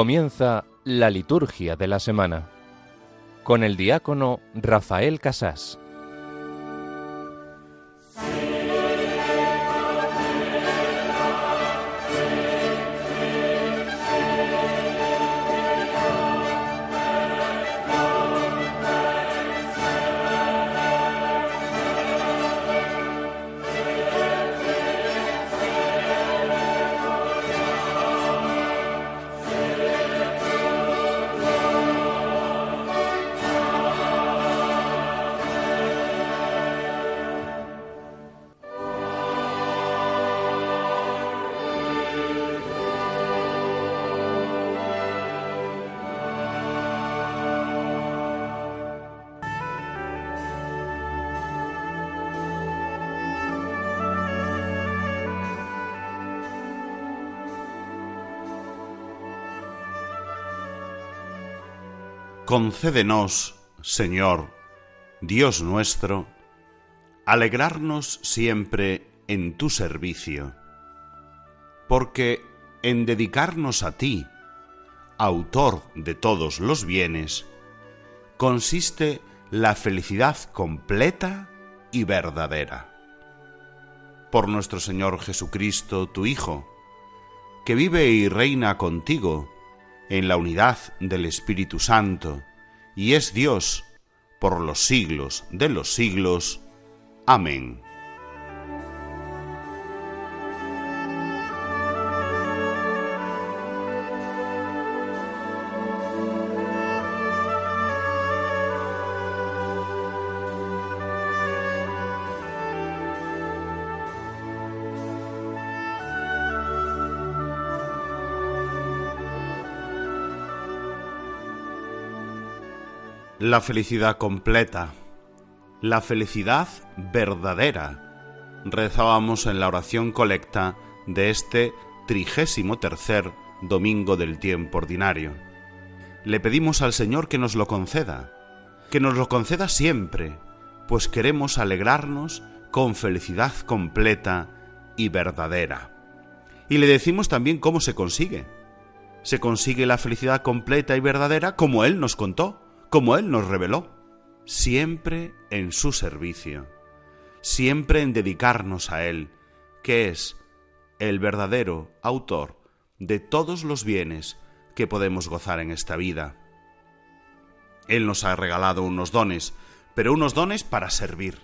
Comienza la liturgia de la semana con el diácono Rafael Casás. Concédenos, Señor, Dios nuestro, alegrarnos siempre en tu servicio, porque en dedicarnos a ti, autor de todos los bienes, consiste la felicidad completa y verdadera. Por nuestro Señor Jesucristo, tu Hijo, que vive y reina contigo, en la unidad del Espíritu Santo, y es Dios por los siglos de los siglos. Amén. La felicidad completa, la felicidad verdadera, rezábamos en la oración colecta de este trigésimo tercer domingo del tiempo ordinario. Le pedimos al Señor que nos lo conceda, que nos lo conceda siempre, pues queremos alegrarnos con felicidad completa y verdadera. Y le decimos también cómo se consigue. Se consigue la felicidad completa y verdadera como Él nos contó como Él nos reveló, siempre en su servicio, siempre en dedicarnos a Él, que es el verdadero autor de todos los bienes que podemos gozar en esta vida. Él nos ha regalado unos dones, pero unos dones para servir,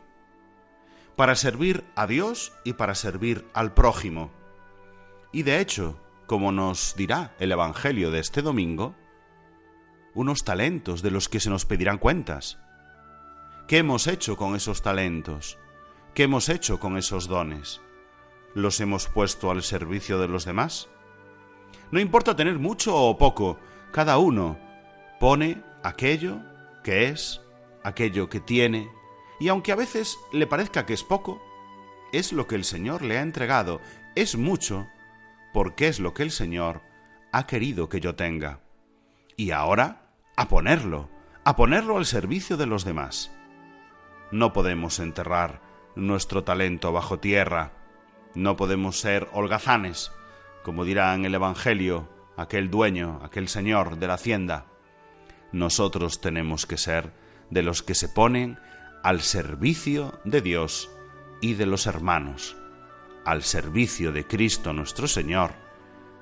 para servir a Dios y para servir al prójimo. Y de hecho, como nos dirá el Evangelio de este domingo, unos talentos de los que se nos pedirán cuentas. ¿Qué hemos hecho con esos talentos? ¿Qué hemos hecho con esos dones? ¿Los hemos puesto al servicio de los demás? No importa tener mucho o poco, cada uno pone aquello que es, aquello que tiene, y aunque a veces le parezca que es poco, es lo que el Señor le ha entregado, es mucho, porque es lo que el Señor ha querido que yo tenga. Y ahora a ponerlo, a ponerlo al servicio de los demás. No podemos enterrar nuestro talento bajo tierra, no podemos ser holgazanes, como dirá en el Evangelio aquel dueño, aquel señor de la hacienda. Nosotros tenemos que ser de los que se ponen al servicio de Dios y de los hermanos, al servicio de Cristo nuestro Señor,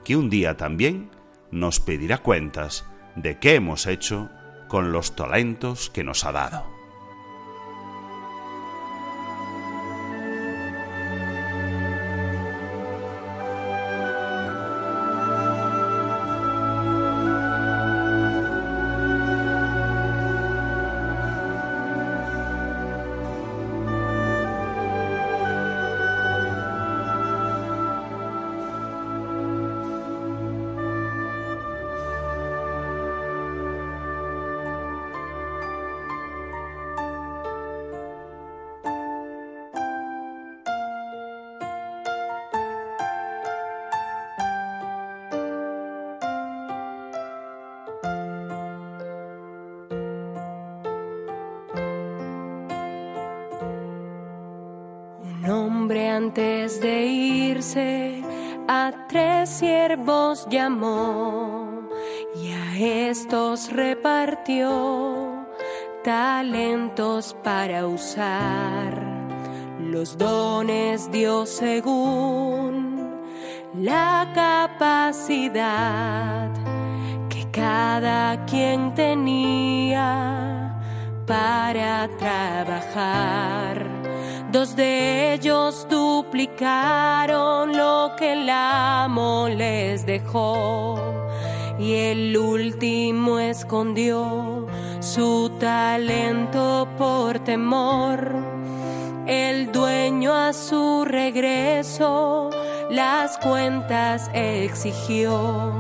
que un día también nos pedirá cuentas de qué hemos hecho con los talentos que nos ha dado. Antes de irse a tres siervos llamó A estos repartió talentos para usar. Los dones dio según la capacidad que cada quien tenía para trabajar. Dos de ellos duplicaron lo que el amo les dejó y el último escondió su talento por temor. El dueño a su regreso las cuentas exigió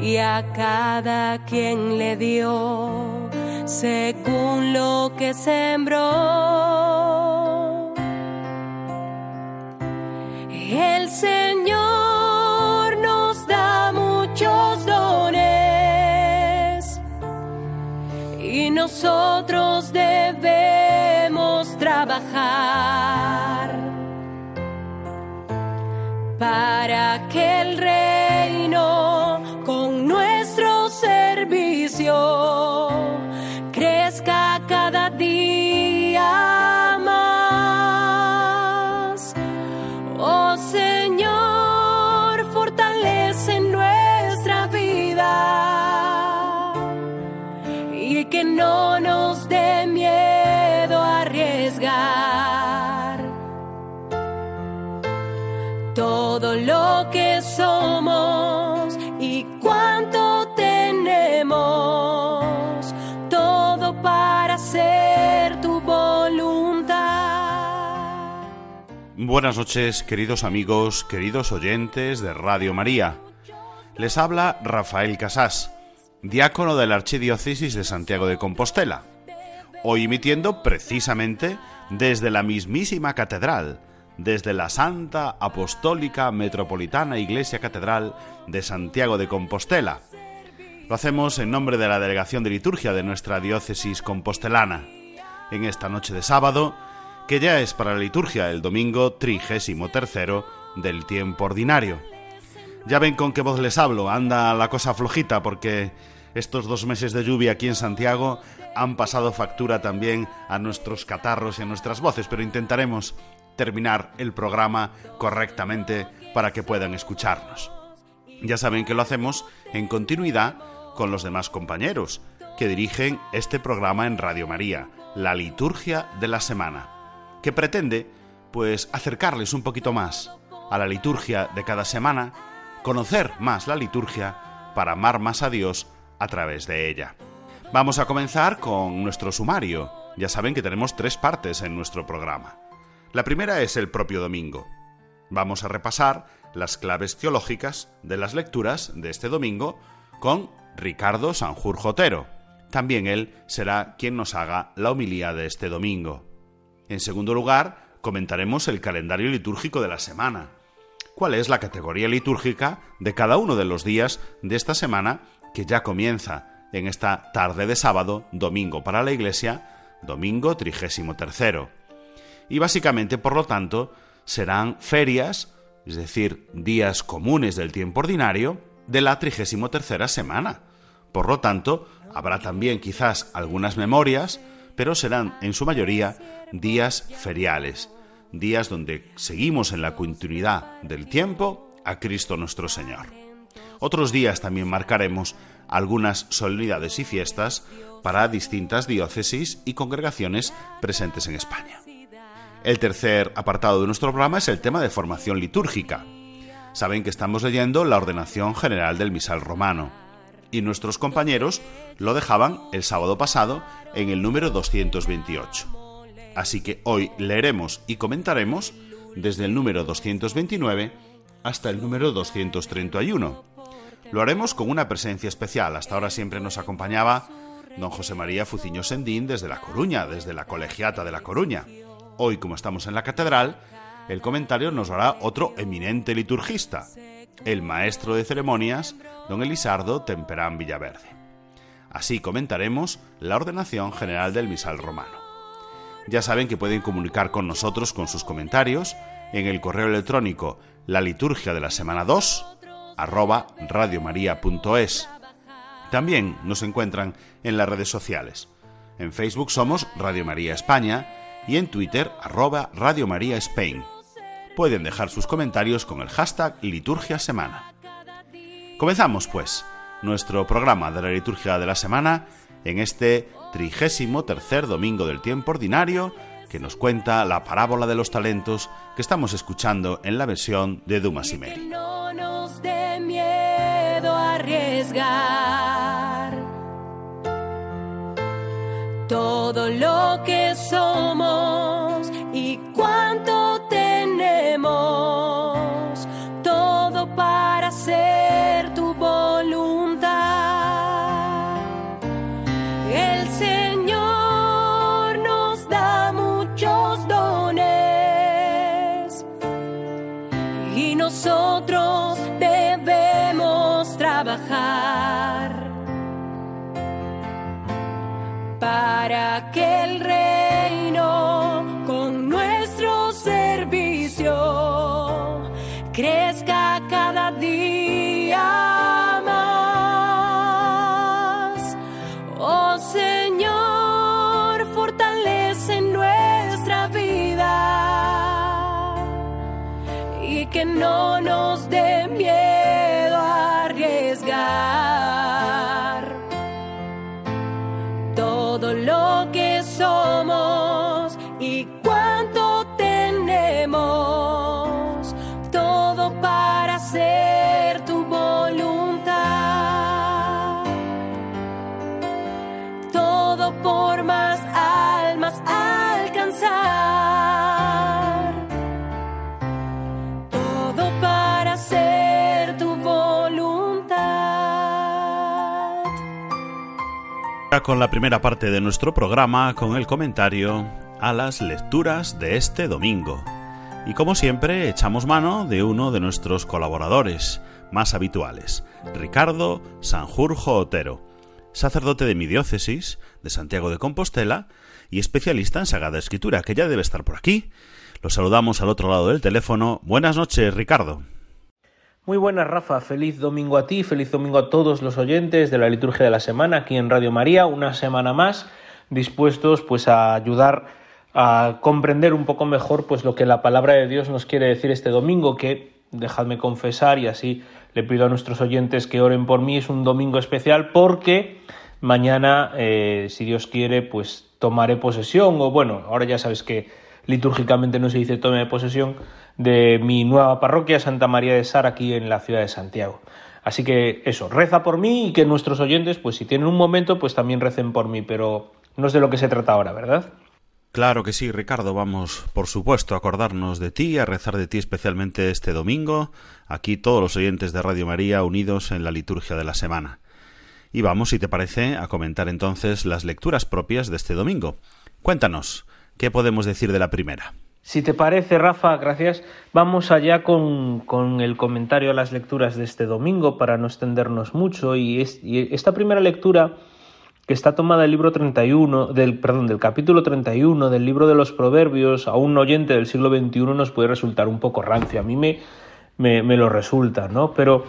y a cada quien le dio según lo que sembró. El Señor nos da muchos dones y nosotros debemos trabajar para que el reino con nuestro servicio no nos dé miedo arriesgar todo lo que somos y cuánto tenemos, todo para hacer tu voluntad. Buenas noches, queridos amigos, queridos oyentes de Radio María. Les habla Rafael Casás diácono de la Archidiócesis de Santiago de Compostela, hoy emitiendo precisamente desde la mismísima catedral, desde la Santa Apostólica Metropolitana Iglesia Catedral de Santiago de Compostela. Lo hacemos en nombre de la Delegación de Liturgia de nuestra diócesis compostelana, en esta noche de sábado, que ya es para la liturgia el domingo trigésimo tercero del tiempo ordinario. Ya ven con qué voz les hablo, anda la cosa flojita porque estos dos meses de lluvia aquí en Santiago han pasado factura también a nuestros catarros y a nuestras voces, pero intentaremos terminar el programa correctamente para que puedan escucharnos. Ya saben que lo hacemos en continuidad con los demás compañeros que dirigen este programa en Radio María, la liturgia de la semana, que pretende pues acercarles un poquito más a la liturgia de cada semana conocer más la liturgia para amar más a Dios a través de ella. Vamos a comenzar con nuestro sumario. Ya saben que tenemos tres partes en nuestro programa. La primera es el propio domingo. Vamos a repasar las claves teológicas de las lecturas de este domingo con Ricardo Sanjur Jotero. También él será quien nos haga la homilía de este domingo. En segundo lugar, comentaremos el calendario litúrgico de la semana cuál es la categoría litúrgica de cada uno de los días de esta semana que ya comienza en esta tarde de sábado, domingo para la Iglesia, domingo trigésimo tercero. Y básicamente, por lo tanto, serán ferias, es decir, días comunes del tiempo ordinario, de la trigésimo tercera semana. Por lo tanto, habrá también quizás algunas memorias, pero serán en su mayoría días feriales, días donde seguimos en la continuidad del tiempo a Cristo nuestro Señor. Otros días también marcaremos algunas solemnidades y fiestas para distintas diócesis y congregaciones presentes en España. El tercer apartado de nuestro programa es el tema de formación litúrgica. Saben que estamos leyendo la ordenación general del misal romano y nuestros compañeros lo dejaban el sábado pasado en el número 228. Así que hoy leeremos y comentaremos desde el número 229 hasta el número 231. Lo haremos con una presencia especial. Hasta ahora siempre nos acompañaba don José María Fuciño Sendín desde La Coruña, desde la Colegiata de La Coruña. Hoy, como estamos en la catedral, el comentario nos hará otro eminente liturgista, el maestro de ceremonias, don Elisardo Temperán Villaverde. Así comentaremos la ordenación general del misal romano. Ya saben que pueden comunicar con nosotros con sus comentarios en el correo electrónico la liturgia de la semana 2 arroba radiomaria.es. También nos encuentran en las redes sociales. En Facebook somos Radio María España y en Twitter arroba Radio María. Pueden dejar sus comentarios con el hashtag Liturgia Semana. Comenzamos, pues, nuestro programa de la Liturgia de la Semana en este trigésimo tercer domingo del tiempo ordinario que nos cuenta la parábola de los talentos que estamos escuchando en la versión de Dumas y Mary. No nos dé miedo arriesgar todo lo que somos para que el reino con nuestro servicio crezca cada día más. Oh Señor, fortalece nuestra vida y que no nos dé miedo a arriesgar lo que somos Con la primera parte de nuestro programa, con el comentario a las lecturas de este domingo. Y como siempre, echamos mano de uno de nuestros colaboradores más habituales, Ricardo Sanjurjo Otero, sacerdote de mi diócesis, de Santiago de Compostela, y especialista en Sagrada Escritura, que ya debe estar por aquí. Lo saludamos al otro lado del teléfono. Buenas noches, Ricardo. Muy buenas, Rafa. Feliz domingo a ti, feliz domingo a todos los oyentes de la liturgia de la semana aquí en Radio María. Una semana más dispuestos pues a ayudar a comprender un poco mejor pues lo que la palabra de Dios nos quiere decir este domingo, que dejadme confesar y así le pido a nuestros oyentes que oren por mí. Es un domingo especial porque mañana, eh, si Dios quiere, pues tomaré posesión o bueno, ahora ya sabes que litúrgicamente no se dice tome posesión de mi nueva parroquia Santa María de Sar aquí en la ciudad de Santiago. Así que eso, reza por mí y que nuestros oyentes, pues si tienen un momento, pues también recen por mí, pero no es de lo que se trata ahora, ¿verdad? Claro que sí, Ricardo, vamos, por supuesto, a acordarnos de ti, a rezar de ti especialmente este domingo, aquí todos los oyentes de Radio María unidos en la liturgia de la semana. Y vamos, si te parece, a comentar entonces las lecturas propias de este domingo. Cuéntanos, ¿qué podemos decir de la primera? Si te parece, Rafa, gracias. Vamos allá con, con, el comentario a las lecturas de este domingo para no extendernos mucho. Y, es, y, esta primera lectura, que está tomada del libro 31, del, perdón, del capítulo 31 del libro de los Proverbios, a un oyente del siglo XXI nos puede resultar un poco rancio. A mí me, me, me lo resulta, ¿no? Pero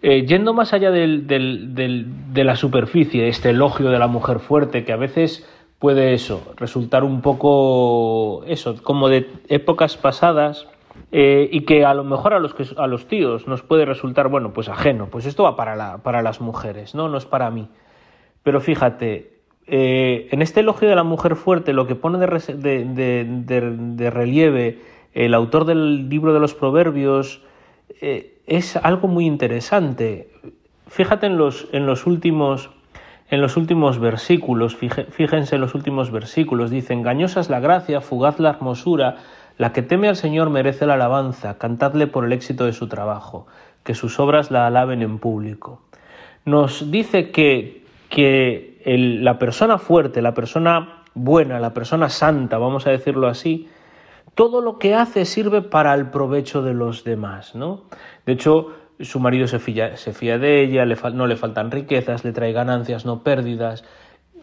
eh, yendo más allá del, del, del, de la superficie, este elogio de la mujer fuerte, que a veces puede eso, resultar un poco eso, como de épocas pasadas eh, y que a lo mejor a los, que, a los tíos nos puede resultar, bueno, pues ajeno, pues esto va para, la, para las mujeres, ¿no? No es para mí. Pero fíjate, eh, en este elogio de la mujer fuerte, lo que pone de, relieve el autor del libro de los proverbios eh, es algo muy interesante. Fíjate en los, en los últimos en los últimos versículos, fíjense en los últimos versículos, dice, engañosa es la gracia, fugaz la hermosura, la que teme al Señor merece la alabanza, cantadle por el éxito de su trabajo, que sus obras la alaben en público. Nos dice que, que la persona fuerte, la persona buena, la persona santa, vamos a decirlo así, todo lo que hace sirve para el provecho de los demás, ¿no? De hecho, su marido se fía, se fía de ella, le no le faltan riquezas, le trae ganancias, no pérdidas,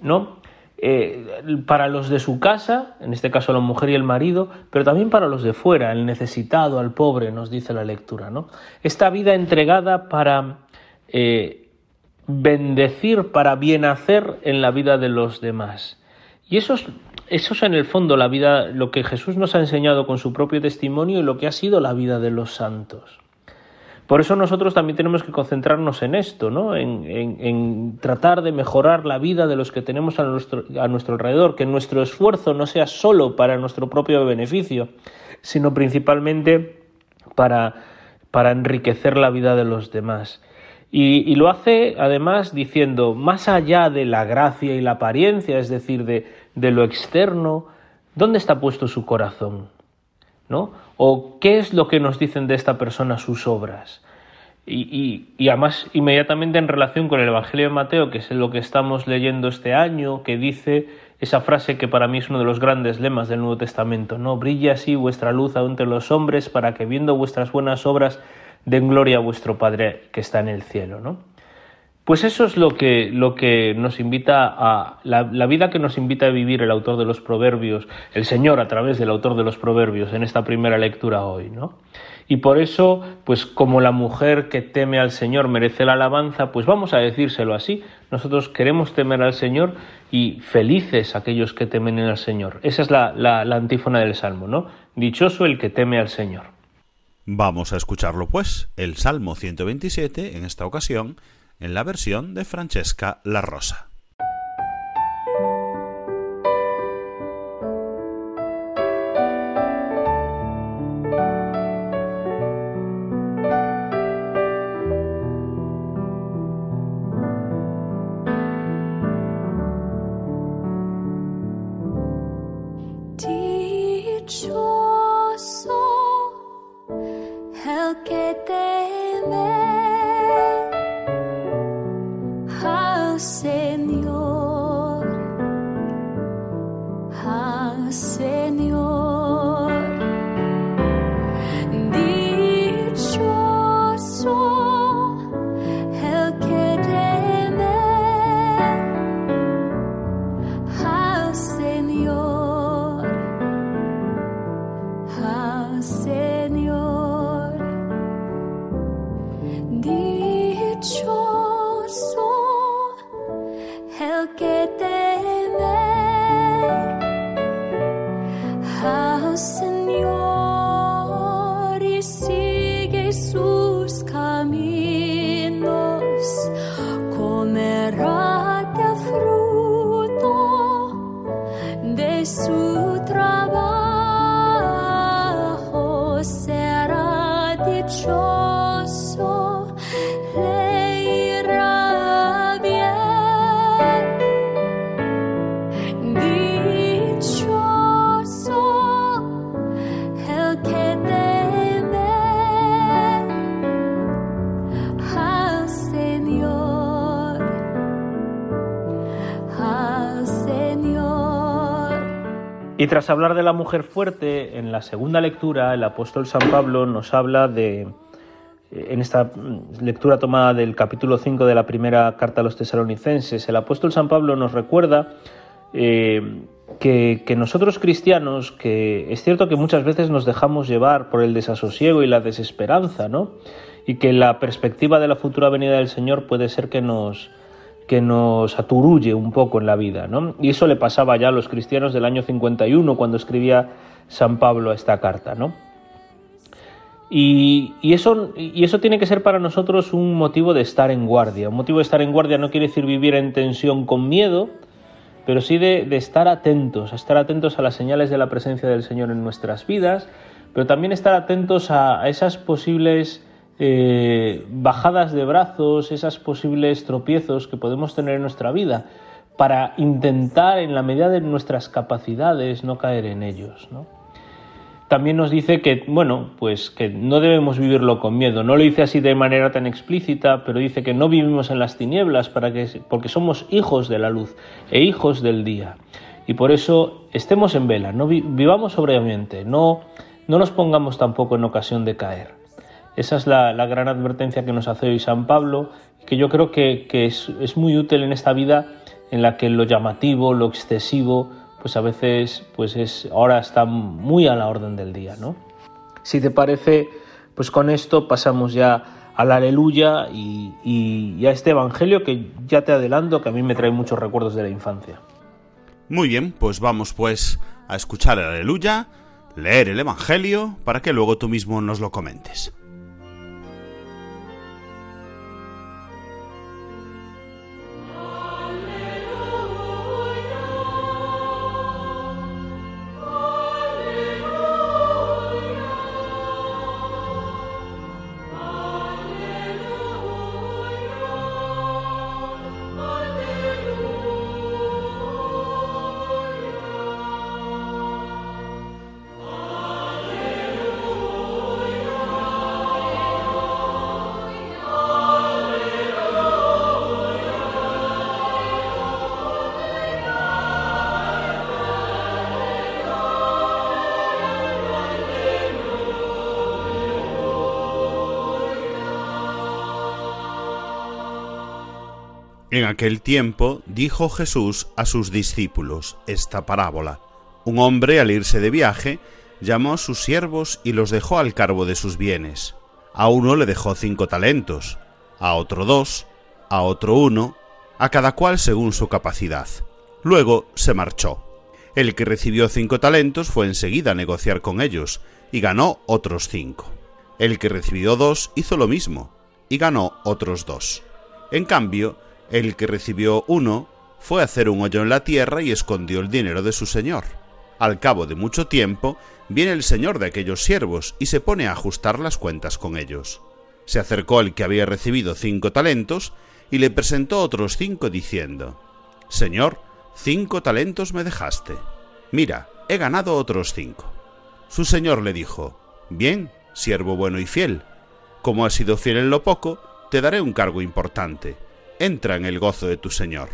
¿no? Eh, para los de su casa, en este caso la mujer y el marido, pero también para los de fuera, el necesitado, al pobre, nos dice la lectura, ¿no? Esta vida entregada para, eh, bendecir para bien hacer en la vida de los demás. Y eso es, eso es en el fondo la vida, lo que Jesús nos ha enseñado con su propio testimonio y lo que ha sido la vida de los santos. Por eso nosotros también tenemos que concentrarnos en esto, ¿no? en, tratar de mejorar la vida de los que tenemos a nuestro, alrededor, que nuestro esfuerzo no sea solo para nuestro propio beneficio, sino principalmente para, para enriquecer la vida de los demás. Y, lo hace además diciendo, más allá de la gracia y la apariencia, es decir, de, de lo externo, ¿dónde está puesto su corazón? ¿No? ¿O qué es lo que nos dicen de esta persona sus obras? Y, y, además inmediatamente en relación con el Evangelio de Mateo, que es lo que estamos leyendo este año, que dice esa frase que para mí es uno de los grandes lemas del Nuevo Testamento, ¿no? Brilla así vuestra luz entre los hombres para que viendo vuestras buenas obras den gloria a vuestro Padre que está en el cielo, ¿no? Pues eso es lo que, lo que nos invita a la, vida que nos invita a vivir el autor de los proverbios, el Señor a través del autor de los proverbios en esta primera lectura hoy, ¿no? Y por eso, pues como la mujer que teme al Señor merece la alabanza, pues vamos a decírselo así. Nosotros queremos temer al Señor y felices aquellos que temen al Señor. Esa es la, la, la antífona del Salmo, ¿no? Dichoso el que teme al Señor. Vamos a escucharlo pues, el Salmo 127, en esta ocasión, en la versión de Francesca La Rosa. Tras hablar de la mujer fuerte, en la segunda lectura el apóstol San Pablo nos habla de, en esta lectura tomada del capítulo 5 de la primera carta a los tesalonicenses, el apóstol San Pablo nos recuerda eh, que, que, nosotros cristianos, que es cierto que muchas veces nos dejamos llevar por el desasosiego y la desesperanza, ¿no? Y que la perspectiva de la futura venida del Señor puede ser que nos, que nos aturulle un poco en la vida. ¿no? Y eso le pasaba ya a los cristianos del año 51 cuando escribía San Pablo esta carta. ¿no? Y, eso, y eso tiene que ser para nosotros un motivo de estar en guardia. Un motivo de estar en guardia no quiere decir vivir en tensión con miedo, pero sí de, estar atentos, estar atentos a las señales de la presencia del Señor en nuestras vidas, pero también estar atentos a esas posibles eh, bajadas de brazos, esas posibles tropiezos que podemos tener en nuestra vida, para intentar, en la medida de nuestras capacidades, no caer en ellos. También nos dice que, bueno, pues que no debemos vivirlo con miedo. No lo dice así de manera tan explícita, pero dice que no vivimos en las tinieblas para que, porque somos hijos de la luz e hijos del día. Y por eso estemos en vela, no vivamos sobriamente, no, no nos pongamos tampoco en ocasión de caer. Esa es la, gran advertencia que nos hace hoy San Pablo, que yo creo que, es, muy útil en esta vida en la que lo llamativo, lo excesivo, pues a veces pues es, ahora está muy a la orden del día. ¿no? Si te parece, pues con esto pasamos ya al aleluya y, a este Evangelio que ya te adelanto que a mí me trae muchos recuerdos de la infancia. Muy bien, pues vamos pues a escuchar el aleluya, leer el Evangelio, para que luego tú mismo nos lo comentes. En aquel tiempo dijo Jesús a sus discípulos esta parábola. Un hombre al irse de viaje llamó a sus siervos y los dejó al cargo de sus bienes. A uno le dejó cinco talentos, a otro dos, a otro uno, a cada cual según su capacidad. Luego se marchó. El que recibió cinco talentos fue enseguida a negociar con ellos, y ganó otros cinco. El que recibió dos hizo lo mismo, y ganó otros dos. En cambio, el que recibió uno fue a hacer un hoyo en la tierra y escondió el dinero de su señor. Al cabo de mucho tiempo, viene el señor de aquellos siervos y se pone a ajustar las cuentas con ellos. Se acercó el que había recibido cinco talentos y le presentó otros cinco diciendo, Señor, cinco talentos me dejaste. Mira, he ganado otros cinco. Su señor le dijo, Bien, siervo bueno y fiel. Como has sido fiel en lo poco, te daré un cargo importante entra en el gozo de tu Señor.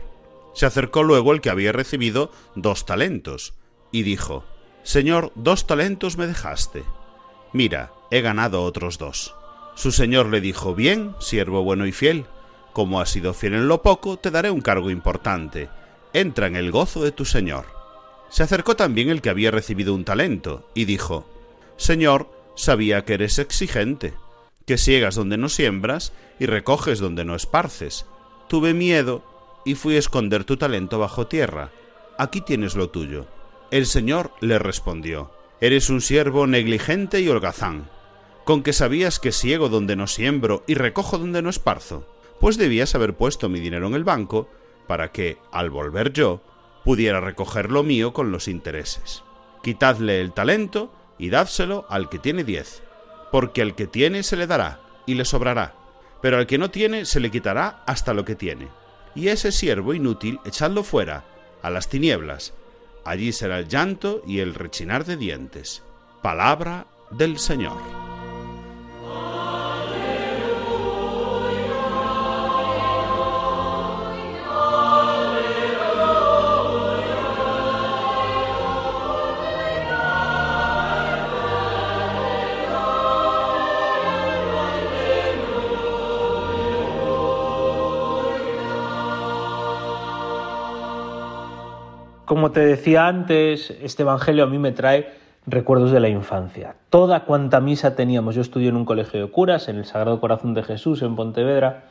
Se acercó luego el que había recibido dos talentos, y dijo, Señor, dos talentos me dejaste. Mira, he ganado otros dos. Su señor le dijo, Bien, siervo bueno y fiel, como has sido fiel en lo poco, te daré un cargo importante. Entra en el gozo de tu señor. Se acercó también el que había recibido un talento, y dijo, Señor, sabía que eres exigente, que ciegas donde no siembras y recoges donde no esparces Tuve miedo y fui a esconder tu talento bajo tierra. Aquí tienes lo tuyo. El Señor le respondió, Eres un siervo negligente y holgazán, con que sabías que ciego donde no siembro y recojo donde no esparzo, pues debías haber puesto mi dinero en el banco, para que, al volver yo, pudiera recoger lo mío con los intereses. Quitadle el talento y dádselo al que tiene diez, porque al que tiene se le dará y le sobrará pero al que no tiene se le quitará hasta lo que tiene. Y ese siervo inútil echadlo fuera, a las tinieblas. Allí será el llanto y el rechinar de dientes. Palabra del Señor. Como te decía antes, este Evangelio a mí me trae recuerdos de la infancia. Toda cuanta misa teníamos, yo estudié en un colegio de curas, en el Sagrado Corazón de Jesús, en Pontevedra,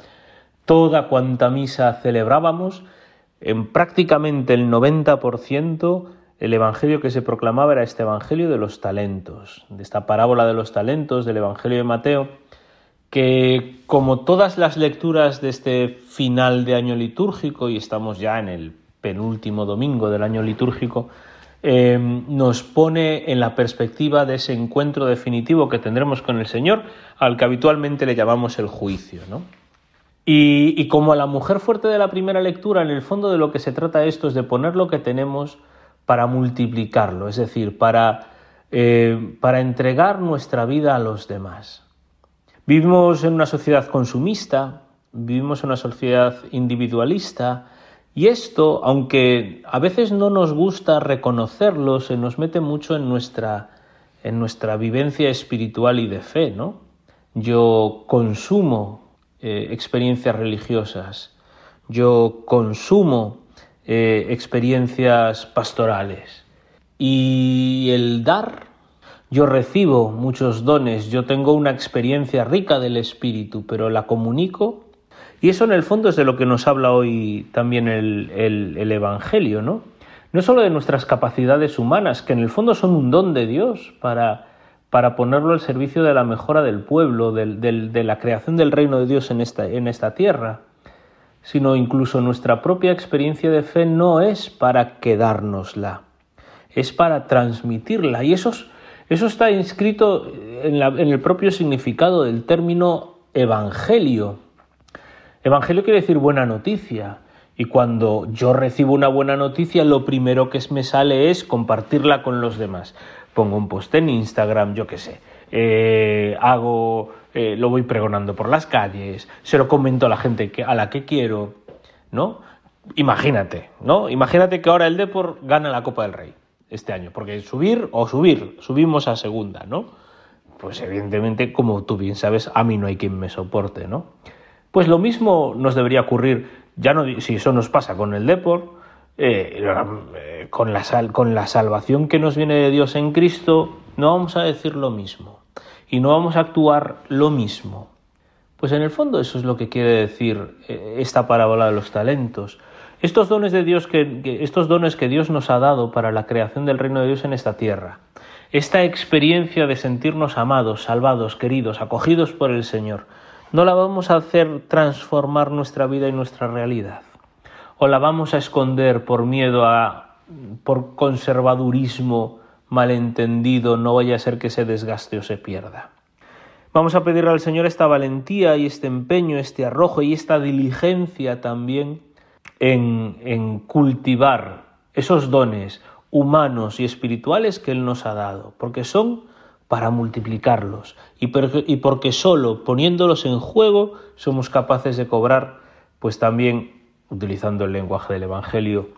toda cuanta misa celebrábamos, en prácticamente el 90% el Evangelio que se proclamaba era este Evangelio de los talentos, de esta parábola de los talentos del Evangelio de Mateo, que como todas las lecturas de este final de año litúrgico, y estamos ya en el penúltimo domingo del año litúrgico, eh, nos pone en la perspectiva de ese encuentro definitivo que tendremos con el Señor, al que habitualmente le llamamos el juicio. Y, como a la mujer fuerte de la primera lectura, en el fondo de lo que se trata esto es de poner lo que tenemos para multiplicarlo, es decir, para, eh, para entregar nuestra vida a los demás. Vivimos en una sociedad consumista, vivimos en una sociedad individualista, y esto, aunque a veces no nos gusta reconocerlo, se nos mete mucho en nuestra, en nuestra vivencia espiritual y de fe, ¿no? Yo consumo eh, experiencias religiosas, yo consumo eh, experiencias pastorales. Y el dar yo recibo muchos dones, yo tengo una experiencia rica del Espíritu, pero la comunico. Y eso en el fondo es de lo que nos habla hoy también el, el, Evangelio, ¿no? No solo de nuestras capacidades humanas, que en el fondo son un don de Dios para, para ponerlo al servicio de la mejora del pueblo, de la creación del reino de Dios en esta, en esta tierra, sino incluso nuestra propia experiencia de fe no es para quedárnosla, es para transmitirla. Y eso, eso está inscrito en, en el propio significado del término evangelio. Evangelio quiere decir buena noticia. Y cuando yo recibo una buena noticia, lo primero que me sale es compartirla con los demás. Pongo un post en Instagram, yo qué sé. Eh, hago, eh, lo voy pregonando por las calles, se lo comento a la gente que, a la que quiero, ¿no? Imagínate, ¿no? Imagínate que ahora el Depor gana la Copa del Rey este año, porque subir o subir, subimos a segunda, ¿no? Pues evidentemente, como tú bien sabes, a mí no hay quien me soporte, ¿no? Pues lo mismo nos debería ocurrir, ya no si eso nos pasa con el Depor, eh, eh, con, la con la salvación que nos viene de Dios en Cristo, no vamos a decir lo mismo y no vamos a actuar lo mismo. Pues en el fondo eso es lo que quiere decir eh, esta parábola de los talentos. Estos dones de Dios que, estos dones que Dios nos ha dado para la creación del reino de Dios en esta tierra. Esta experiencia de sentirnos amados, salvados, queridos, acogidos por el Señor, no la vamos a hacer transformar nuestra vida y nuestra realidad. O la vamos a esconder por miedo a por conservadurismo malentendido, no vaya a ser que se desgaste o se pierda. Vamos a pedirle al Señor esta valentía y este empeño, este arrojo y esta diligencia también en, cultivar esos dones humanos y espirituales que Él nos ha dado, porque son para multiplicarlos y porque, solo poniéndolos en juego somos capaces de cobrar, pues también, utilizando el lenguaje del Evangelio,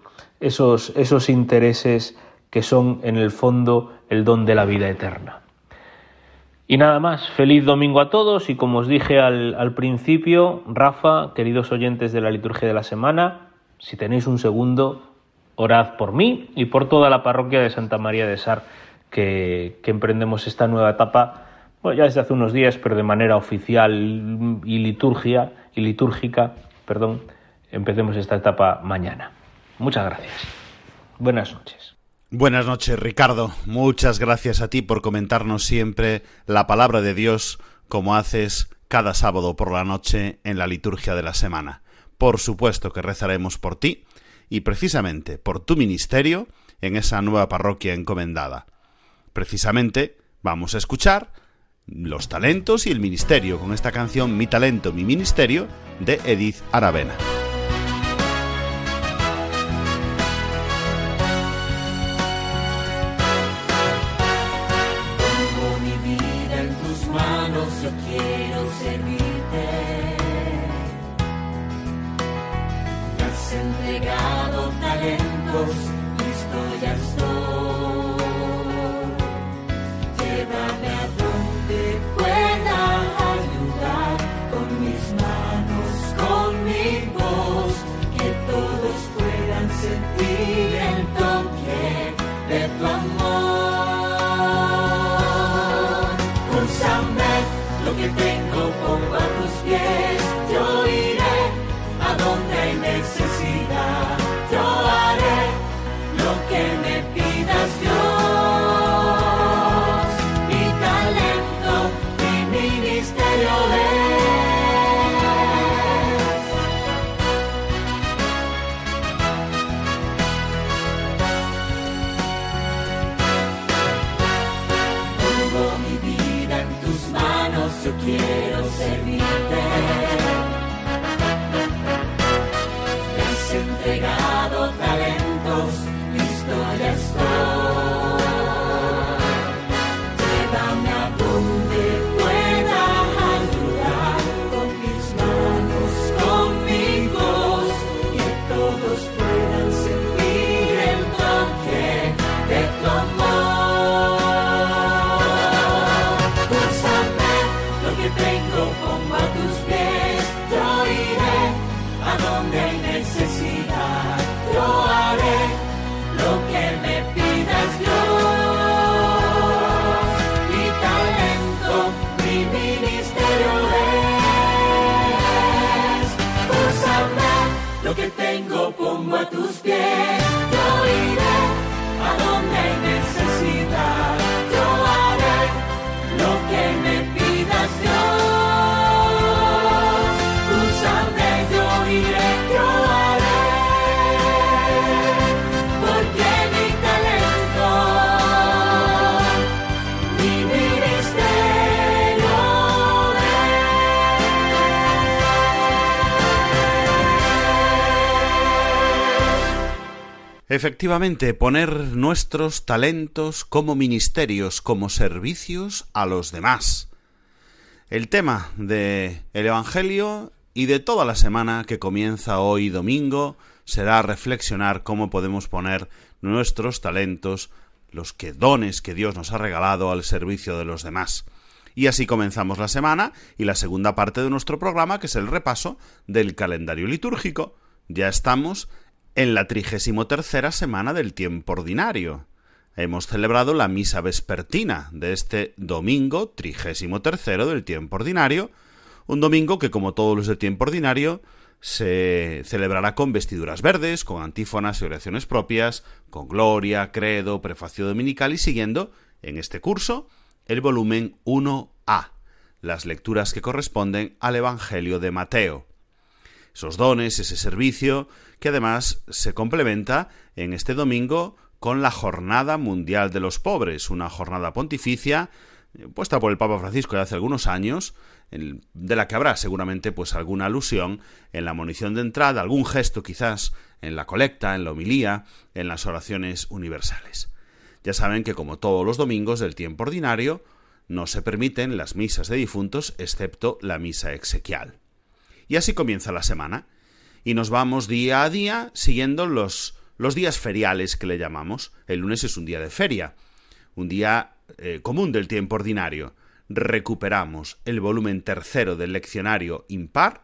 esos, esos intereses que son en el fondo el don de la vida eterna. Y nada más, feliz domingo a todos y como os dije al, al principio, Rafa, queridos oyentes de la liturgia de la semana, si tenéis un segundo, orad por mí y por toda la parroquia de Santa María de Sar, que, emprendemos esta nueva etapa, ya desde hace unos días, pero de manera oficial y liturgia y litúrgica, perdón, empecemos esta etapa mañana. Muchas gracias. Buenas noches. Buenas noches, Ricardo. Muchas gracias a ti por comentarnos siempre la palabra de Dios como haces cada sábado por la noche en la liturgia de la semana. Por supuesto que rezaremos por ti y precisamente por tu ministerio en esa nueva parroquia encomendada. Precisamente vamos a escuchar los talentos y el ministerio con esta canción Mi talento, mi ministerio de Edith Aravena. Efectivamente, poner nuestros talentos como ministerios, como servicios a los demás. El tema de el Evangelio y de toda la semana que comienza hoy domingo será reflexionar cómo podemos poner nuestros talentos, los que dones que Dios nos ha regalado al servicio de los demás. Y así comenzamos la semana y la segunda parte de nuestro programa, que es el repaso del calendario litúrgico. Ya estamos en la trigésimo tercera semana del tiempo ordinario. Hemos celebrado la misa vespertina de este domingo trigésimo tercero del tiempo ordinario, un domingo que, como todos los del tiempo ordinario, se celebrará con vestiduras verdes, con antífonas y oraciones propias, con gloria, credo, prefacio dominical y siguiendo, en este curso, el volumen 1a, las lecturas que corresponden al Evangelio de Mateo. Esos dones, ese servicio, que además se complementa en este domingo con la Jornada Mundial de los Pobres, una jornada pontificia eh, puesta por el Papa Francisco de hace algunos años, de la que habrá seguramente pues alguna alusión en la munición de entrada, algún gesto quizás en la colecta, en la homilía, en las oraciones universales. Ya saben que como todos los domingos del tiempo ordinario, no se permiten las misas de difuntos excepto la misa exequial. Y así comienza la semana. Y nos vamos día a día siguiendo los, los días feriales que le llamamos. El lunes es un día de feria, un día eh, común del tiempo ordinario. Recuperamos el volumen tercero del leccionario impar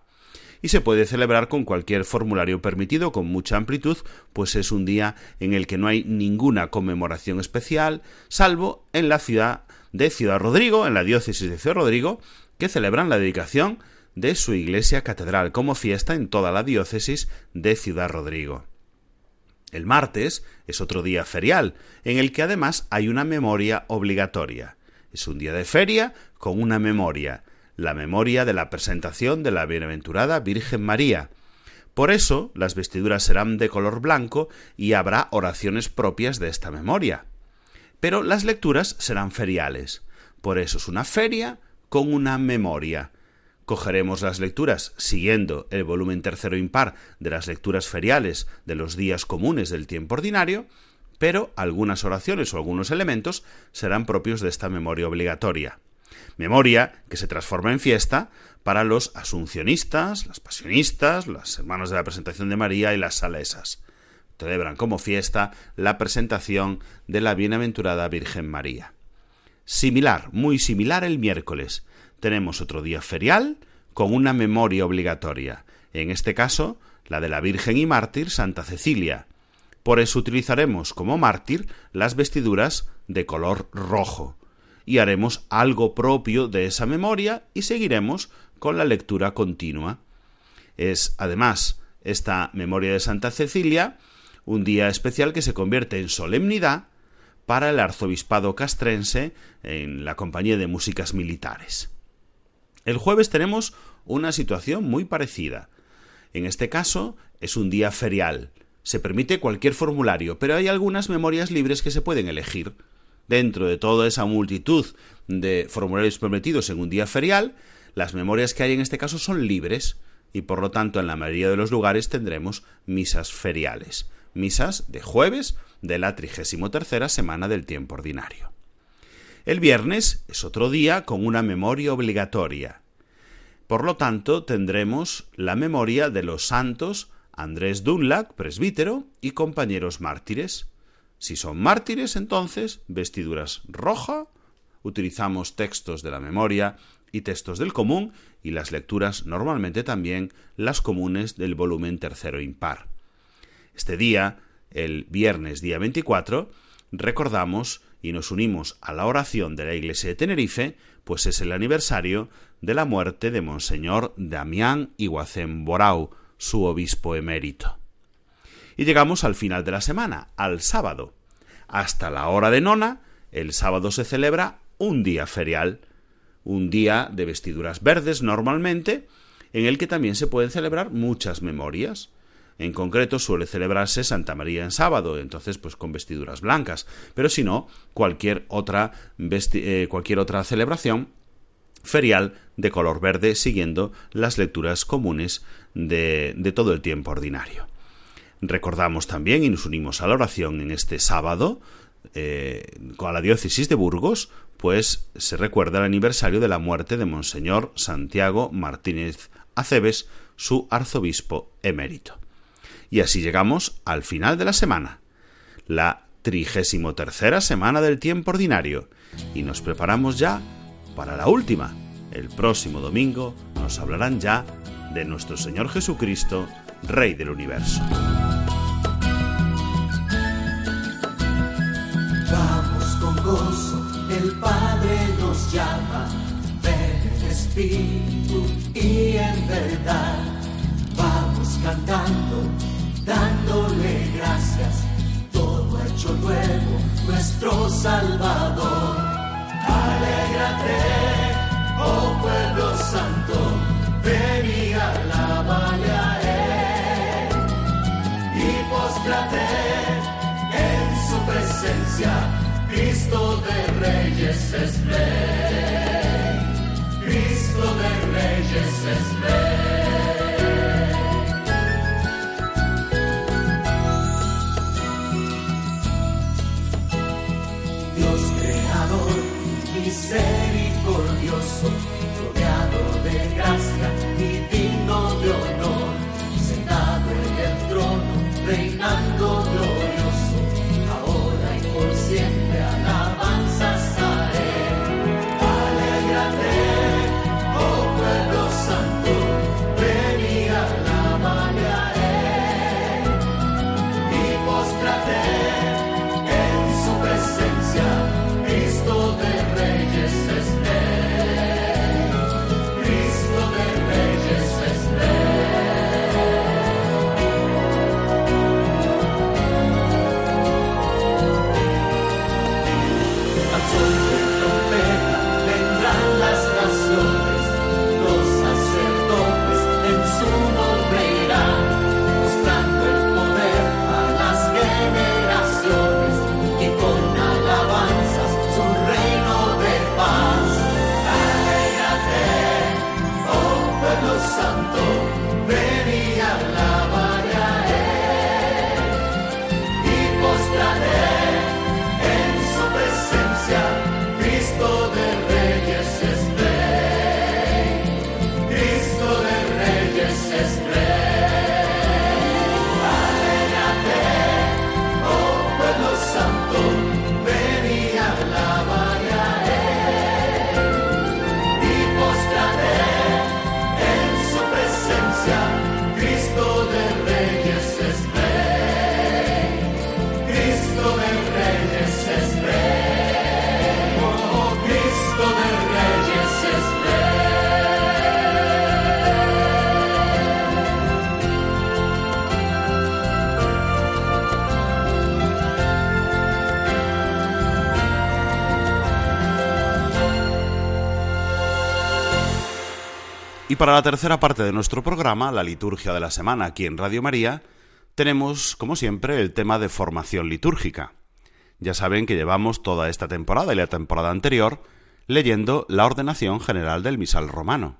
y se puede celebrar con cualquier formulario permitido con mucha amplitud, pues es un día en el que no hay ninguna conmemoración especial, salvo en la ciudad de Ciudad Rodrigo, en la diócesis de Ciudad Rodrigo, que celebran la dedicación de su iglesia catedral como fiesta en toda la diócesis de Ciudad Rodrigo. El martes es otro día ferial, en el que además hay una memoria obligatoria. Es un día de feria con una memoria, la memoria de la presentación de la bienaventurada Virgen María. Por eso las vestiduras serán de color blanco y habrá oraciones propias de esta memoria. Pero las lecturas serán feriales. Por eso es una feria con una memoria cogeremos las lecturas siguiendo el volumen tercero impar de las lecturas feriales de los días comunes del tiempo ordinario, pero algunas oraciones o algunos elementos serán propios de esta memoria obligatoria. Memoria que se transforma en fiesta para los asuncionistas, las pasionistas, las hermanos de la presentación de María y las salesas. Celebran como fiesta la presentación de la bienaventurada Virgen María. Similar, muy similar el miércoles, tenemos otro día ferial con una memoria obligatoria, en este caso la de la Virgen y mártir Santa Cecilia. Por eso utilizaremos como mártir las vestiduras de color rojo y haremos algo propio de esa memoria y seguiremos con la lectura continua. Es además esta memoria de Santa Cecilia un día especial que se convierte en solemnidad para el arzobispado castrense en la compañía de músicas militares. El jueves tenemos una situación muy parecida. En este caso es un día ferial. Se permite cualquier formulario, pero hay algunas memorias libres que se pueden elegir. Dentro de toda esa multitud de formularios permitidos en un día ferial, las memorias que hay en este caso son libres y por lo tanto en la mayoría de los lugares tendremos misas feriales, misas de jueves de la trigésimo tercera semana del tiempo ordinario. El viernes es otro día con una memoria obligatoria. Por lo tanto, tendremos la memoria de los santos Andrés Dunlac, presbítero, y compañeros mártires. Si son mártires, entonces, vestiduras roja, utilizamos textos de la memoria y textos del común, y las lecturas normalmente también las comunes del volumen tercero impar. Este día, el viernes día 24, recordamos y nos unimos a la oración de la Iglesia de Tenerife, pues es el aniversario de la muerte de Monseñor Damián Iguacén Borau, su obispo emérito. Y llegamos al final de la semana, al sábado. Hasta la hora de nona, el sábado se celebra un día ferial, un día de vestiduras verdes normalmente, en el que también se pueden celebrar muchas memorias. En concreto suele celebrarse Santa María en sábado, entonces pues con vestiduras blancas, pero si no, cualquier otra, eh, cualquier otra celebración ferial de color verde siguiendo las lecturas comunes de, de todo el tiempo ordinario. Recordamos también y nos unimos a la oración en este sábado eh, con la diócesis de Burgos, pues se recuerda el aniversario de la muerte de Monseñor Santiago Martínez Aceves, su arzobispo emérito. Y así llegamos al final de la semana, la trigésimo tercera semana del tiempo ordinario, y nos preparamos ya para la última. El próximo domingo nos hablarán ya de nuestro Señor Jesucristo, Rey del Universo. Vamos con gozo, el Padre nos llama, ven en espíritu y en verdad. Vamos cantando, dándole gracias, todo hecho nuevo, nuestro Salvador. Alégrate, oh pueblo santo, ven y alábale a Él y póstrate en su presencia. Cristo de Reyes es Rey. Cristo de Reyes es Rey. Misericordioso, rodeado de gracia y digno de honor, sentado en el trono, reinando Y para la tercera parte de nuestro programa, la liturgia de la semana aquí en Radio María, tenemos, como siempre, el tema de formación litúrgica. Ya saben que llevamos toda esta temporada y la temporada anterior leyendo la ordenación general del misal romano.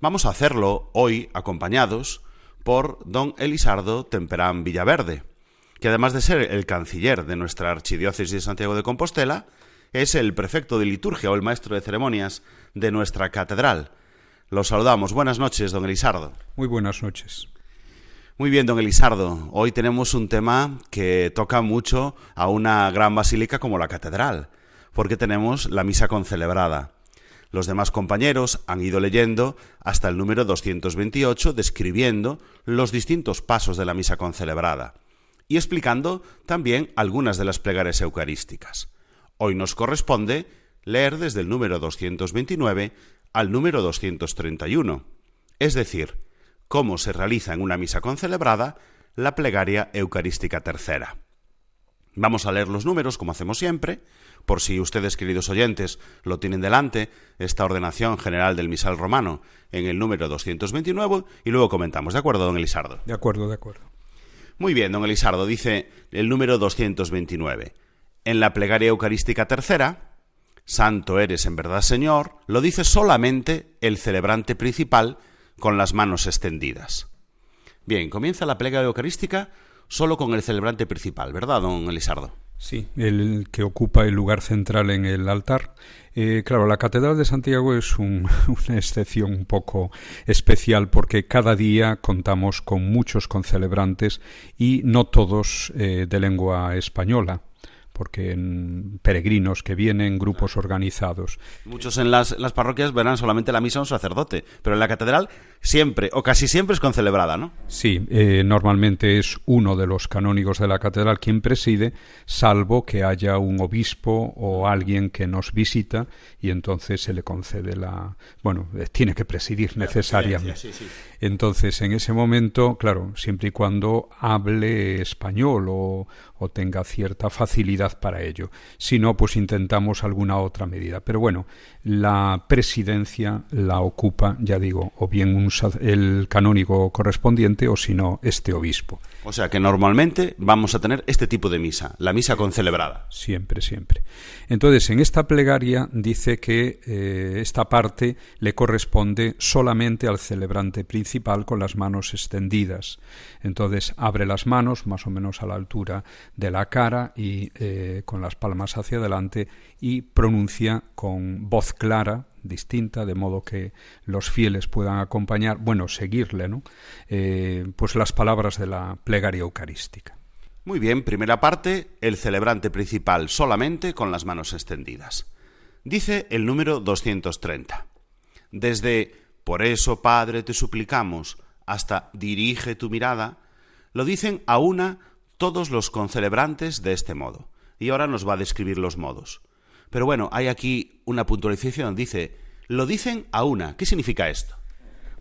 Vamos a hacerlo hoy acompañados por don Elisardo Temperán Villaverde, que además de ser el canciller de nuestra archidiócesis de Santiago de Compostela, es el prefecto de liturgia o el maestro de ceremonias de nuestra catedral. Los saludamos. Buenas noches, don Elisardo. Muy buenas noches. Muy bien, don Elisardo. Hoy tenemos un tema que toca mucho a una gran basílica como la catedral, porque tenemos la misa concelebrada. Los demás compañeros han ido leyendo hasta el número 228, describiendo los distintos pasos de la misa concelebrada y explicando también algunas de las plegarias eucarísticas. Hoy nos corresponde leer desde el número 229 al número 231, es decir, cómo se realiza en una misa concelebrada la plegaria eucarística tercera. Vamos a leer los números, como hacemos siempre, por si ustedes, queridos oyentes, lo tienen delante, esta ordenación general del misal romano en el número 229, y luego comentamos. ¿De acuerdo, don Elisardo? De acuerdo, de acuerdo. Muy bien, don Elisardo, dice el número 229. En la plegaria eucarística tercera, Santo eres en verdad Señor, lo dice solamente el celebrante principal con las manos extendidas. Bien, comienza la plegaria eucarística solo con el celebrante principal, ¿verdad, don Elisardo? Sí, el que ocupa el lugar central en el altar. Eh, claro, la Catedral de Santiago es un, una excepción un poco especial porque cada día contamos con muchos concelebrantes y no todos eh, de lengua española porque en peregrinos que vienen, grupos organizados. Muchos en las, las parroquias verán solamente la misa a un sacerdote, pero en la catedral siempre, o casi siempre es concelebrada, ¿no? Sí, eh, normalmente es uno de los canónigos de la catedral quien preside, salvo que haya un obispo o alguien que nos visita y entonces se le concede la... Bueno, eh, tiene que presidir necesariamente. Sí, sí. Entonces, en ese momento, claro, siempre y cuando hable español o, o tenga cierta facilidad para ello. Si no, pues intentamos alguna otra medida. Pero bueno, la presidencia la ocupa, ya digo, o bien un, el canónigo correspondiente o si no, este obispo. O sea que normalmente vamos a tener este tipo de misa, la misa concelebrada. Siempre, siempre. Entonces, en esta plegaria dice que eh, esta parte le corresponde solamente al celebrante principal con las manos extendidas. Entonces, abre las manos más o menos a la altura de la cara y eh, con las palmas hacia adelante y pronuncia con voz clara, distinta, de modo que los fieles puedan acompañar, bueno, seguirle, ¿no? Eh, pues las palabras de la plegaria eucarística. Muy bien, primera parte, el celebrante principal solamente con las manos extendidas. Dice el número 230. Desde Por eso, Padre, te suplicamos, hasta Dirige tu mirada, lo dicen a una todos los concelebrantes de este modo. Y ahora nos va a describir los modos. Pero bueno, hay aquí una puntualización. Dice, lo dicen a una. ¿Qué significa esto?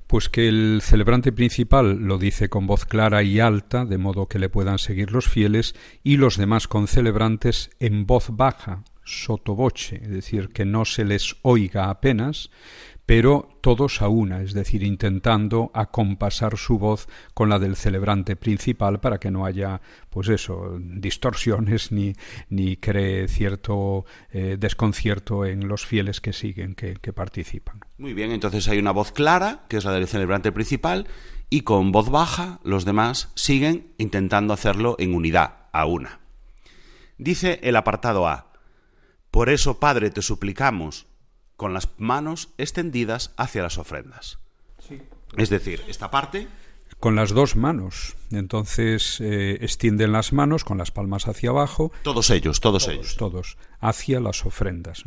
Pues que el celebrante principal lo dice con voz clara y alta, de modo que le puedan seguir los fieles, y los demás concelebrantes en voz baja, sotoboche, es decir, que no se les oiga apenas, pero todos a una, es decir, intentando acompasar su voz con la del celebrante principal para que no haya, pues eso, distorsiones ni, ni cree cierto eh, desconcierto en los fieles que siguen, que, que participan. Muy bien, entonces hay una voz clara, que es la del celebrante principal, y con voz baja los demás siguen intentando hacerlo en unidad, a una. Dice el apartado A, Por eso, Padre, te suplicamos, con las manos extendidas hacia las ofrendas. Es decir, esta parte con las dos manos. Entonces eh, extienden las manos con las palmas hacia abajo. Todos ellos, todos, ellos. Todos, hacia las ofrendas.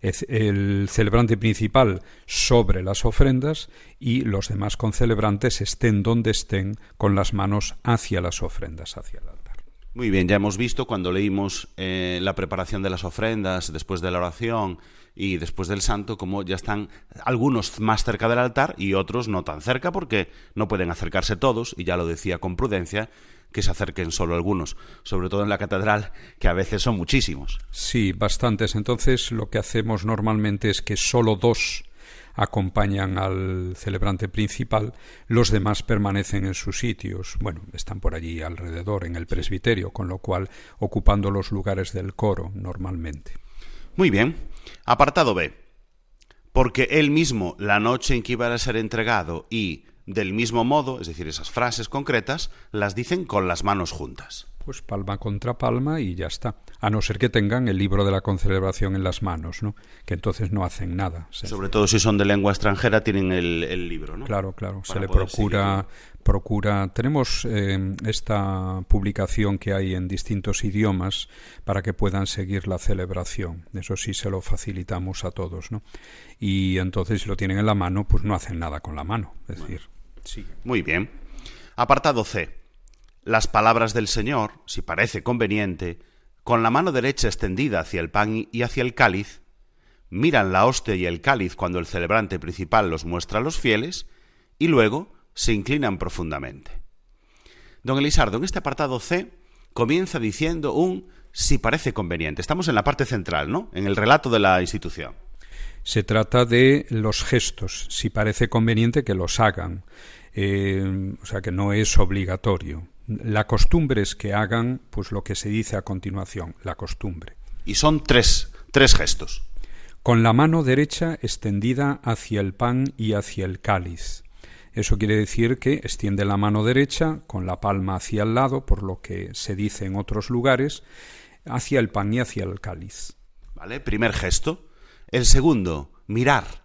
el celebrante principal sobre las ofrendas y los demás concelebrantes estén donde estén con las manos hacia las ofrendas, hacia el altar. Muy bien, ya hemos visto cuando leímos eh, la preparación de las ofrendas después de la oración y después del santo, como ya están algunos más cerca del altar y otros no tan cerca porque no pueden acercarse todos, y ya lo decía con prudencia, que se acerquen solo algunos, sobre todo en la catedral, que a veces son muchísimos. Sí, bastantes. Entonces lo que hacemos normalmente es que solo dos acompañan al celebrante principal, los demás permanecen en sus sitios, bueno, están por allí alrededor en el presbiterio, con lo cual ocupando los lugares del coro normalmente. Muy bien. Apartado B. Porque él mismo, la noche en que iba a ser entregado y del mismo modo, es decir, esas frases concretas, las dicen con las manos juntas. Pues palma contra palma y ya está. A no ser que tengan el libro de la concelebración en las manos, ¿no? Que entonces no hacen nada. Sobre todo si son de lengua extranjera, tienen el, el libro, ¿no? Claro, claro. Se le procura, procura. Tenemos eh, esta publicación que hay en distintos idiomas para que puedan seguir la celebración. Eso sí se lo facilitamos a todos, ¿no? Y entonces si lo tienen en la mano, pues no hacen nada con la mano. Es decir, sí. Muy bien. Apartado C. Las palabras del Señor, si parece conveniente, con la mano derecha extendida hacia el pan y hacia el cáliz, miran la hostia y el cáliz cuando el celebrante principal los muestra a los fieles, y luego se inclinan profundamente. Don Elisardo, en este apartado C comienza diciendo un si parece conveniente. Estamos en la parte central, ¿no? En el relato de la institución. Se trata de los gestos, si parece conveniente que los hagan. Eh, o sea que no es obligatorio. La costumbre es que hagan pues lo que se dice a continuación, la costumbre. Y son tres, tres gestos. Con la mano derecha extendida hacia el pan y hacia el cáliz. Eso quiere decir que extiende la mano derecha con la palma hacia el lado, por lo que se dice en otros lugares, hacia el pan y hacia el cáliz. ¿Vale? Primer gesto. El segundo, mirar.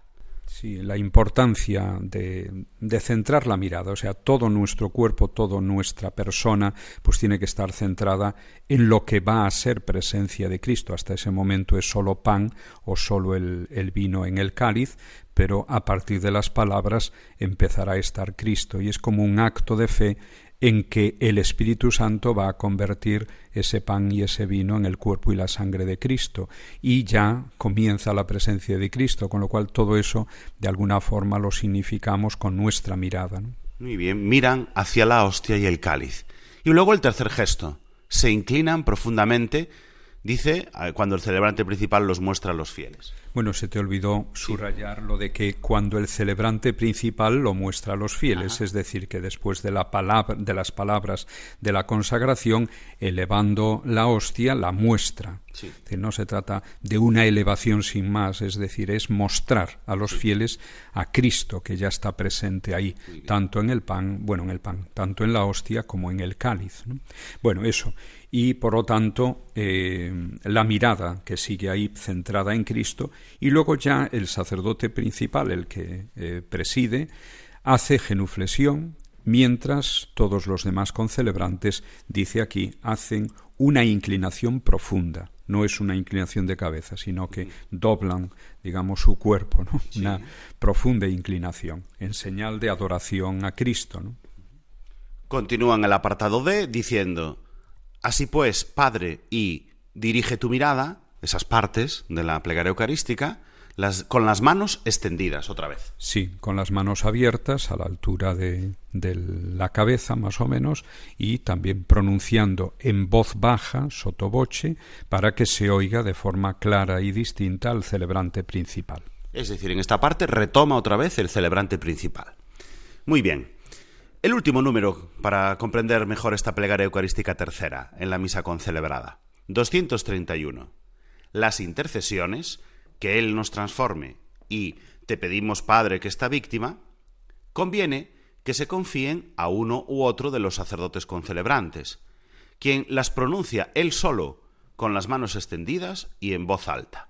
Sí, la importancia de, de, centrar la mirada, o sea, todo nuestro cuerpo, toda nuestra persona, pues tiene que estar centrada en lo que va a ser presencia de Cristo. Hasta ese momento es solo pan o solo el, el vino en el cáliz, pero a partir de las palabras empezará a estar Cristo y es como un acto de fe en que el Espíritu Santo va a convertir ese pan y ese vino en el cuerpo y la sangre de Cristo y ya comienza la presencia de Cristo, con lo cual todo eso de alguna forma lo significamos con nuestra mirada. Muy bien, miran hacia la hostia y el cáliz. Y luego el tercer gesto, se inclinan profundamente, dice, cuando el celebrante principal los muestra a los fieles. Bueno, se te olvidó subrayar lo de que cuando el celebrante principal lo muestra a los fieles, Ajá. es decir, que después de, la palabra, de las palabras de la consagración, elevando la hostia, la muestra. Sí. Es decir, no se trata de una elevación sin más, es decir, es mostrar a los fieles a Cristo que ya está presente ahí, tanto en el pan, bueno, en el pan, tanto en la hostia como en el cáliz. ¿no? Bueno, eso. Y por lo tanto, eh, la mirada que sigue ahí centrada en Cristo, y luego ya el sacerdote principal, el que eh, preside, hace genuflexión, mientras todos los demás concelebrantes, dice aquí, hacen una inclinación profunda. No es una inclinación de cabeza, sino que doblan, digamos, su cuerpo, ¿no? Sí. Una profunda inclinación, en señal de adoración a Cristo, ¿no? Continúan el apartado D diciendo, así pues, Padre, y dirige tu mirada, esas partes de la plegaria eucarística, las, con las manos extendidas otra vez. Sí, con las manos abiertas a la altura de, de, la cabeza, más o menos, y también pronunciando en voz baja, sotoboche, para que se oiga de forma clara y distinta al celebrante principal. Es decir, en esta parte retoma otra vez el celebrante principal. Muy bien. El último número para comprender mejor esta plegaria eucarística tercera en la misa concelebrada. 231. Las intercesiones que Él nos transforme y te pedimos, Padre, que esta víctima, conviene que se confíen a uno u otro de los sacerdotes concelebrantes, quien las pronuncia él solo, con las manos extendidas y en voz alta.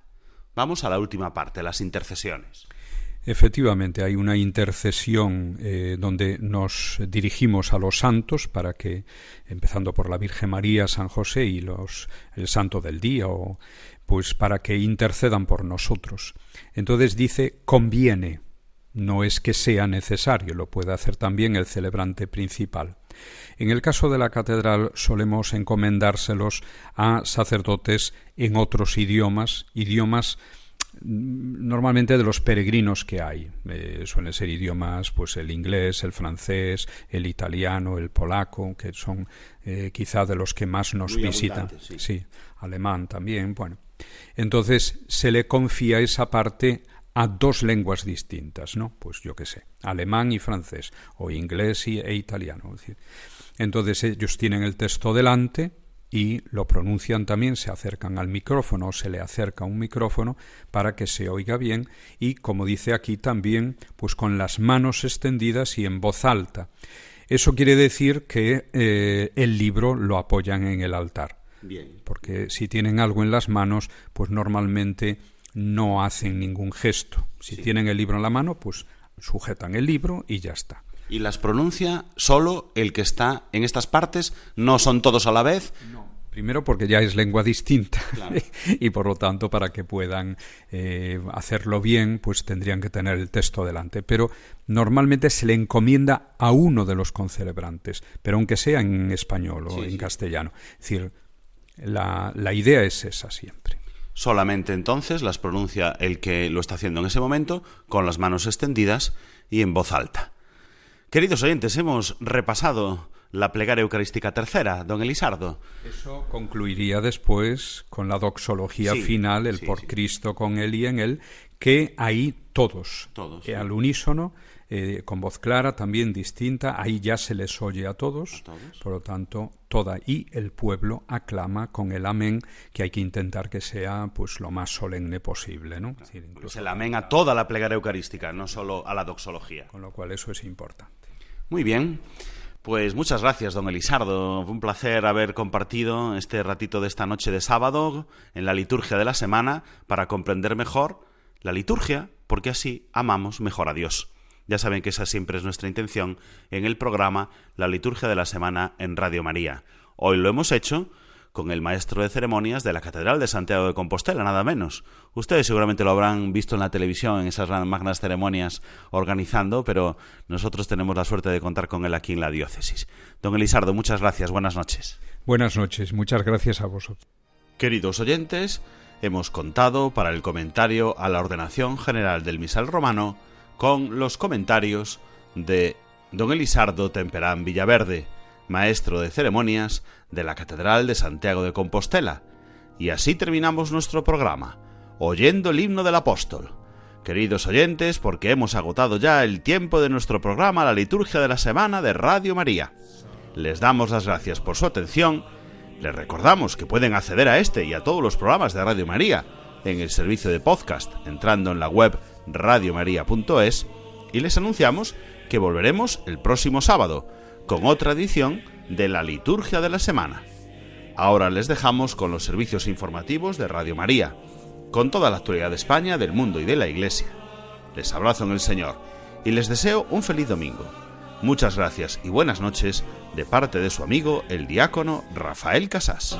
Vamos a la última parte, las intercesiones. Efectivamente, hay una intercesión eh, donde nos dirigimos a los santos para que, empezando por la Virgen María, San José y los, el santo del día, o, pues para que intercedan por nosotros. Entonces dice conviene, no es que sea necesario, lo puede hacer también el celebrante principal. En el caso de la catedral solemos encomendárselos a sacerdotes en otros idiomas, idiomas normalmente de los peregrinos que hay. Eh, suelen ser idiomas, pues el inglés, el francés, el italiano, el polaco, que son eh, quizá de los que más nos Muy visitan. Sí. sí, alemán también, bueno. Entonces se le confía esa parte a dos lenguas distintas, ¿no? Pues yo qué sé, alemán y francés, o inglés y, e italiano. Es decir, entonces ellos tienen el texto delante, y lo pronuncian también, se acercan al micrófono o se le acerca un micrófono para que se oiga bien y, como dice aquí también, pues con las manos extendidas y en voz alta. Eso quiere decir que eh, el libro lo apoyan en el altar. Bien. Porque si tienen algo en las manos, pues normalmente no hacen ningún gesto. Si Sí. tienen el libro en la mano, pues sujetan el libro y ya está. Y las pronuncia solo el que está en estas partes, no son todos a la vez. Primero porque ya es lengua distinta Claro. y por lo tanto para que puedan eh, hacerlo bien pues tendrían que tener el texto delante. Pero normalmente se le encomienda a uno de los concelebrantes, pero aunque sea en español o Sí, en sí. castellano. Es decir, la, la idea es esa siempre. Solamente entonces las pronuncia el que lo está haciendo en ese momento, con las manos extendidas y en voz alta. Queridos oyentes, hemos repasado la plegaria eucarística tercera, don Elisardo. Eso concluiría después con la doxología Sí, final, el sí, por sí. Cristo con él y en él, que ahí todos, Todos, sí. al unísono, eh, con voz clara, también distinta, ahí ya se les oye a todos, A todos. por lo tanto, toda y el pueblo aclama con el amén, que hay que intentar que sea pues lo más solemne posible, ¿no? Es decir, Pues incluso- el amén a toda la plegaria eucarística, no solo a la doxología. con lo cual eso es importante. Muy bien. Pues muchas gracias, don Elisardo. Un placer haber compartido este ratito de esta noche de sábado en la liturgia de la semana para comprender mejor la liturgia, porque así amamos mejor a Dios. Ya saben que esa siempre es nuestra intención en el programa La liturgia de la semana en Radio María. Hoy lo hemos hecho con el maestro de ceremonias de la Catedral de Santiago de Compostela, nada menos. Ustedes seguramente lo habrán visto en la televisión, en esas magnas ceremonias organizando, pero nosotros tenemos la suerte de contar con él aquí en la diócesis. Don Elisardo, muchas gracias, buenas noches. Buenas noches, muchas gracias a vosotros. Queridos oyentes, hemos contado para el comentario a la ordenación general del misal romano con los comentarios de don Elisardo Temperán Villaverde, maestro de ceremonias de la Catedral de Santiago de Compostela. Y así terminamos nuestro programa, oyendo el himno del apóstol. Queridos oyentes, porque hemos agotado ya el tiempo de nuestro programa La Liturgia de la Semana de Radio María. Les damos las gracias por su atención. Les recordamos que pueden acceder a este y a todos los programas de Radio María en el servicio de podcast entrando en la web radiomaria.es y les anunciamos que volveremos el próximo sábado con otra edición de la liturgia de la semana. Ahora les dejamos con los servicios informativos de Radio María, con toda la actualidad de España, del mundo y de la Iglesia. Les abrazo en el Señor y les deseo un feliz domingo. Muchas gracias y buenas noches de parte de su amigo el diácono Rafael Casás.